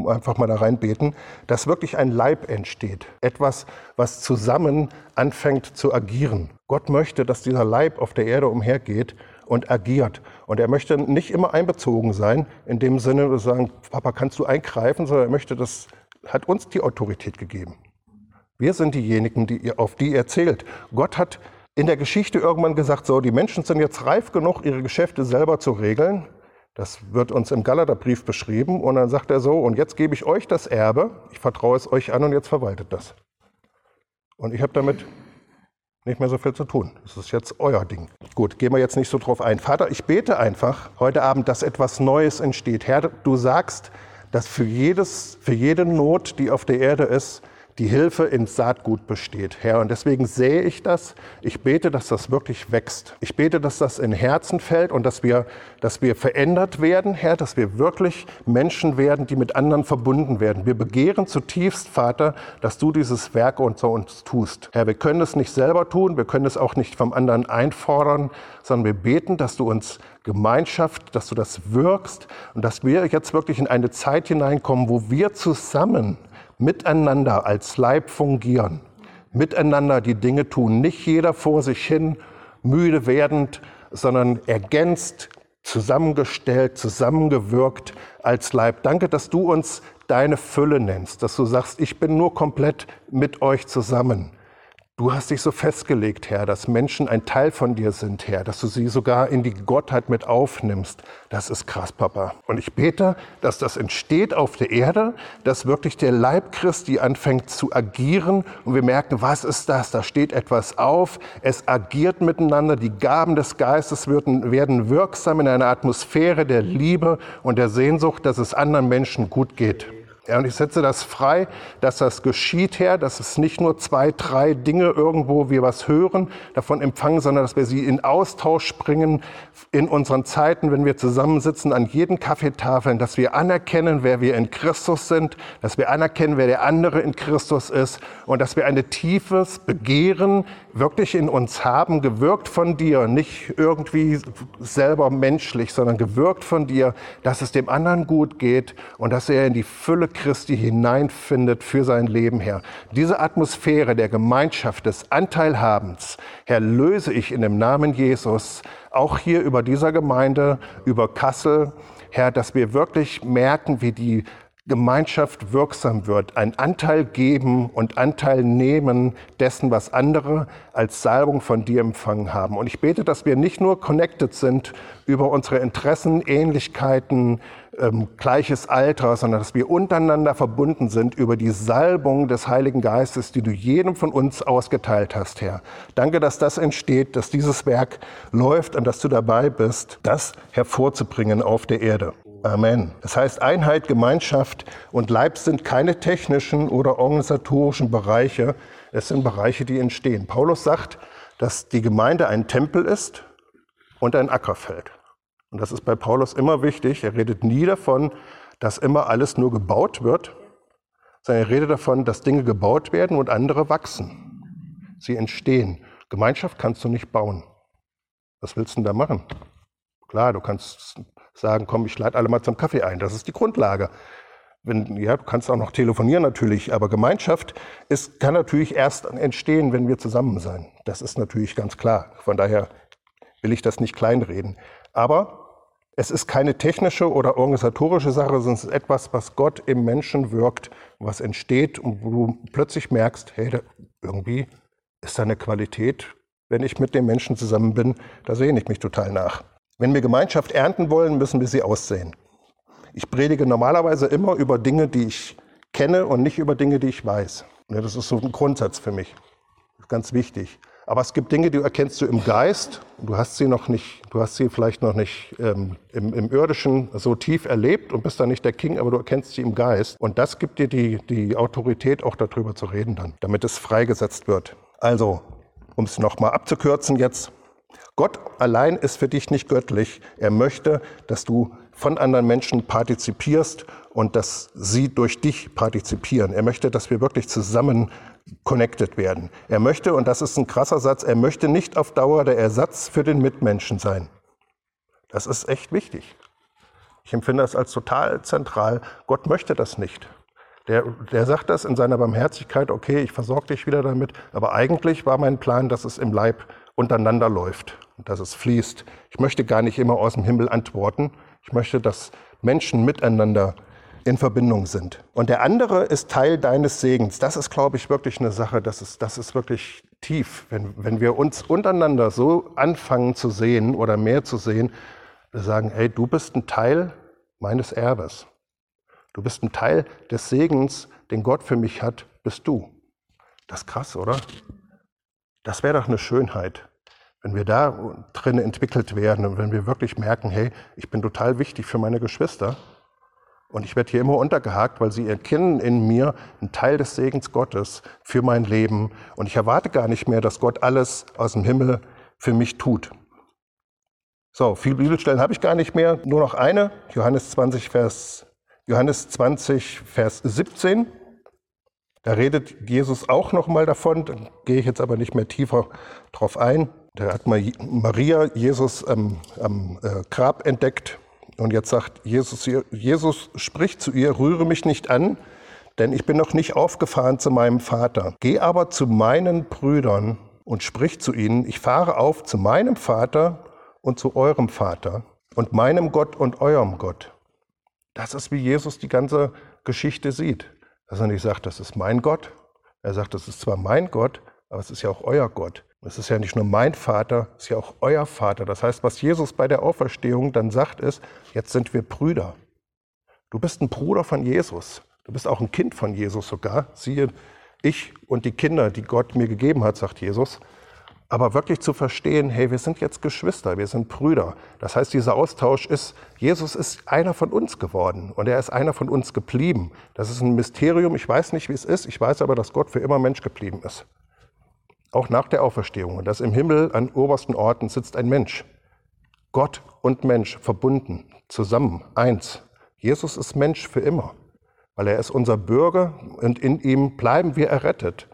einfach mal da reinbeten, dass wirklich ein Leib entsteht. Etwas, was zusammen anfängt zu agieren. Gott möchte, dass dieser Leib auf der Erde umhergeht und agiert. Und er möchte nicht immer einbezogen sein, in dem Sinne, dass sagen, Papa, kannst du eingreifen, sondern er möchte, das hat uns die Autorität gegeben. Wir sind diejenigen, die, auf die er zählt. Gott hat in der Geschichte irgendwann gesagt, so, die Menschen sind jetzt reif genug, ihre Geschäfte selber zu regeln. Das wird uns im Galaterbrief beschrieben und dann sagt er so, und jetzt gebe ich euch das Erbe, ich vertraue es euch an und jetzt verwaltet das. Und ich habe damit nicht mehr so viel zu tun. Das ist jetzt euer Ding. Gut, gehen wir jetzt nicht so drauf ein. Vater, ich bete einfach heute Abend, dass etwas Neues entsteht. Herr, du sagst, dass für, jedes, für jede Not, die auf der Erde ist, die Hilfe ins Saatgut besteht, Herr. Und deswegen sehe ich das. Ich bete, dass das wirklich wächst. Ich bete, dass das in Herzen fällt und dass wir, dass wir verändert werden, Herr, dass wir wirklich Menschen werden, die mit anderen verbunden werden. Wir begehren zutiefst, Vater, dass du dieses Werk unter uns tust. Herr, wir können es nicht selber tun, wir können es auch nicht vom anderen einfordern, sondern wir beten, dass du uns Gemeinschaft, dass du das wirkst und dass wir jetzt wirklich in eine Zeit hineinkommen, wo wir zusammen miteinander als Leib fungieren, miteinander die Dinge tun, nicht jeder vor sich hin, müde werdend, sondern ergänzt, zusammengestellt, zusammengewirkt als Leib. Danke, dass du uns deine Fülle nennst, dass du sagst, ich bin nur komplett mit euch zusammen. Du hast dich so festgelegt, Herr, dass Menschen ein Teil von dir sind, Herr, dass du sie sogar in die Gottheit mit aufnimmst. Das ist krass, Papa. Und ich bete, dass das entsteht auf der Erde, dass wirklich der Leib Christi anfängt zu agieren und wir merken, was ist das? Da steht etwas auf, es agiert miteinander, die Gaben des Geistes werden, werden wirksam in einer Atmosphäre der Liebe und der Sehnsucht, dass es anderen Menschen gut geht. Ja, und ich setze das frei, dass das geschieht, Herr, dass es nicht nur zwei, drei Dinge irgendwo wir was hören, davon empfangen, sondern dass wir sie in Austausch bringen in unseren Zeiten, wenn wir zusammensitzen an jeden Kaffeetafeln, dass wir anerkennen, wer wir in Christus sind, dass wir anerkennen, wer der andere in Christus ist und dass wir ein tiefes Begehren wirklich in uns haben, gewirkt von dir, nicht irgendwie selber menschlich, sondern gewirkt von dir, dass es dem anderen gut geht und dass er in die Fülle Christi hineinfindet für sein Leben, Herr. Diese Atmosphäre der Gemeinschaft, des Anteilhabens, Herr, löse ich in dem Namen Jesus, auch hier über dieser Gemeinde, über Kassel, Herr, dass wir wirklich merken, wie die Gemeinschaft wirksam wird, ein Anteil geben und Anteil nehmen dessen, was andere als Salbung von dir empfangen haben. Und ich bete, dass wir nicht nur connected sind über unsere Interessen, Ähnlichkeiten, ähm, gleiches Alter, sondern dass wir untereinander verbunden sind über die Salbung des Heiligen Geistes, die du jedem von uns ausgeteilt hast, Herr. Danke, dass das entsteht, dass dieses Werk läuft und dass du dabei bist, das hervorzubringen auf der Erde. Amen. Das heißt, Einheit, Gemeinschaft und Leib sind keine technischen oder organisatorischen Bereiche, es sind Bereiche, die entstehen. Paulus sagt, dass die Gemeinde ein Tempel ist und ein Ackerfeld. Und das ist bei Paulus immer wichtig. Er redet nie davon, dass immer alles nur gebaut wird, sondern er redet davon, dass Dinge gebaut werden und andere wachsen. Sie entstehen. Gemeinschaft kannst du nicht bauen. Was willst du denn da machen? Klar, du kannst sagen, komm, ich lade alle mal zum Kaffee ein. Das ist die Grundlage. Wenn, ja, du kannst auch noch telefonieren natürlich, aber Gemeinschaft ist, kann natürlich erst entstehen, wenn wir zusammen sein. Das ist natürlich ganz klar. Von daher will ich das nicht kleinreden. Aber es ist keine technische oder organisatorische Sache, sondern es ist etwas, was Gott im Menschen wirkt, was entsteht und wo du plötzlich merkst, hey, da, irgendwie ist da eine Qualität, wenn ich mit dem Menschen zusammen bin, da sehne ich mich total nach. Wenn wir Gemeinschaft ernten wollen, müssen wir sie aussehen. Ich predige normalerweise immer über Dinge, die ich kenne und nicht über Dinge, die ich weiß. Das ist so ein Grundsatz für mich. Ganz wichtig. Aber es gibt Dinge, die erkennst du im Geist. Du hast sie noch nicht, du hast sie vielleicht noch nicht ähm, im, im, Irdischen so tief erlebt und bist da nicht der King, aber du erkennst sie im Geist. Und das gibt dir die, die Autorität, auch darüber zu reden dann, damit es freigesetzt wird. Also, um es nochmal abzukürzen jetzt. Gott allein ist für dich nicht göttlich. Er möchte, dass du von anderen Menschen partizipierst und dass sie durch dich partizipieren. Er möchte, dass wir wirklich zusammen connected werden. Er möchte, und das ist ein krasser Satz, er möchte nicht auf Dauer der Ersatz für den Mitmenschen sein. Das ist echt wichtig. Ich empfinde das als total zentral. Gott möchte das nicht. Der, der sagt das in seiner Barmherzigkeit, okay, ich versorge dich wieder damit, aber eigentlich war mein Plan, dass es im Leib untereinander läuft und dass es fließt. Ich möchte gar nicht immer aus dem Himmel antworten. Ich möchte, dass Menschen miteinander in Verbindung sind. Und der andere ist Teil deines Segens. Das ist, glaube ich, wirklich eine Sache, das ist, das ist wirklich tief. Wenn, wenn wir uns untereinander so anfangen zu sehen oder mehr zu sehen, wir sagen, hey, du bist ein Teil meines Erbes. Du bist ein Teil des Segens, den Gott für mich hat, bist du. Das ist krass, oder? Das wäre doch eine Schönheit, wenn wir da drin entwickelt werden und wenn wir wirklich merken, hey, ich bin total wichtig für meine Geschwister und ich werde hier immer untergehakt, weil sie erkennen in mir einen Teil des Segens Gottes für mein Leben. Und ich erwarte gar nicht mehr, dass Gott alles aus dem Himmel für mich tut. So, viele Bibelstellen habe ich gar nicht mehr. Nur noch eine. Johannes 20, Vers, Johannes 20, Vers 17. Da redet Jesus auch nochmal davon. Da gehe ich jetzt aber nicht mehr tiefer drauf ein. Da hat Maria Jesus am, am äh, Grab entdeckt und jetzt sagt Jesus, Jesus spricht zu ihr, rühre mich nicht an, denn ich bin noch nicht aufgefahren zu meinem Vater. Geh aber zu meinen Brüdern und sprich zu ihnen, ich fahre auf zu meinem Vater und zu eurem Vater und meinem Gott und eurem Gott. Das ist, wie Jesus die ganze Geschichte sieht. Dass er nicht sagt, das ist mein Gott. Er sagt, das ist zwar mein Gott, aber es ist ja auch euer Gott. Es ist ja nicht nur mein Vater, es ist ja auch euer Vater. Das heißt, was Jesus bei der Auferstehung dann sagt, ist, jetzt sind wir Brüder. Du bist ein Bruder von Jesus. Du bist auch ein Kind von Jesus sogar. Siehe, ich und die Kinder, die Gott mir gegeben hat, sagt Jesus. Aber wirklich zu verstehen, hey, wir sind jetzt Geschwister, wir sind Brüder. Das heißt, dieser Austausch ist, Jesus ist einer von uns geworden und er ist einer von uns geblieben. Das ist ein Mysterium. Ich weiß nicht, wie es ist. Ich weiß aber, dass Gott für immer Mensch geblieben ist auch nach der Auferstehung, und dass im Himmel an obersten Orten sitzt ein Mensch. Gott und Mensch verbunden, zusammen, eins. Jesus ist Mensch für immer, weil er ist unser Bürger und in ihm bleiben wir errettet.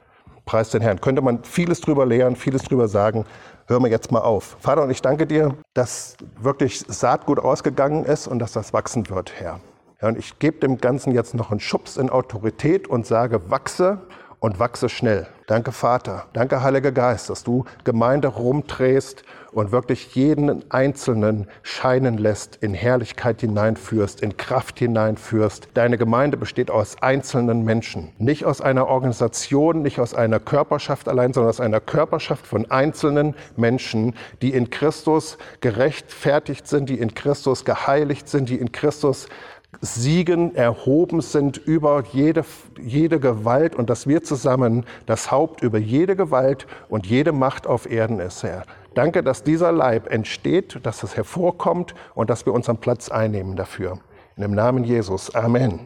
Preis den Herrn. Könnte man vieles drüber lehren, vieles drüber sagen. Hören wir jetzt mal auf. Vater, und ich danke dir, dass wirklich Saatgut ausgegangen ist und dass das wachsen wird, Herr. Ja, und ich gebe dem Ganzen jetzt noch einen Schubs in Autorität und sage, wachse und wachse schnell. Danke, Vater. Danke, Heiliger Geist, dass du Gemeinde rumdrehst und wirklich jeden Einzelnen scheinen lässt, in Herrlichkeit hineinführst, in Kraft hineinführst. Deine Gemeinde besteht aus einzelnen Menschen, nicht aus einer Organisation, nicht aus einer Körperschaft allein, sondern aus einer Körperschaft von einzelnen Menschen, die in Christus gerechtfertigt sind, die in Christus geheiligt sind, die in Christus siegen, erhoben sind über jede, jede Gewalt und dass wir zusammen das Haupt über jede Gewalt und jede Macht auf Erden ist, Herr. Danke, dass dieser Leib entsteht, dass es hervorkommt und dass wir unseren Platz einnehmen dafür. In dem Namen Jesus. Amen.